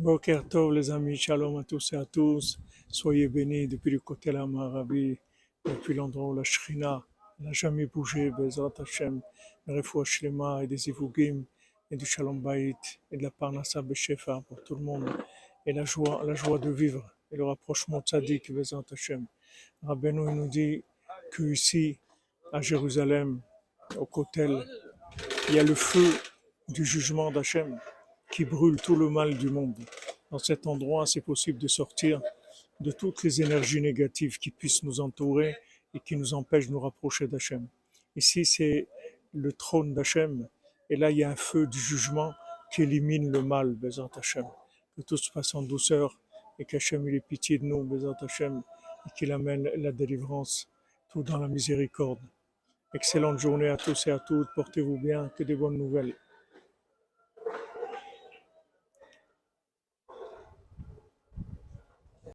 Boker Tov, les amis, shalom à tous et à tous. Soyez bénis depuis le côté la Maravi, depuis l'endroit où la Shrina n'a jamais bougé, Bezrat Hashem, Refoua Shlema et des Ivugim, et du Shalom Bayit, et de la Parnassa Beshefa pour tout le monde, et la joie, la joie de vivre, et le rapprochement tzaddik, Bezrat Hashem. Rabbeinu nous dit que ici, à Jérusalem, au Kotel, il y a le feu du jugement d'Hachem qui brûle tout le mal du monde. Dans cet endroit, c'est possible de sortir de toutes les énergies négatives qui puissent nous entourer et qui nous empêchent de nous rapprocher d'Hachem. Ici, c'est le trône d'Hachem, et là, il y a un feu du jugement qui élimine le mal, Bézant Hachem. Que tout se passe en douceur et qu'Hachem ait pitié de nous, Bézant Hachem, et qu'il amène la délivrance, tout dans la miséricorde. Excellente journée à tous et à toutes, portez-vous bien, que des bonnes nouvelles.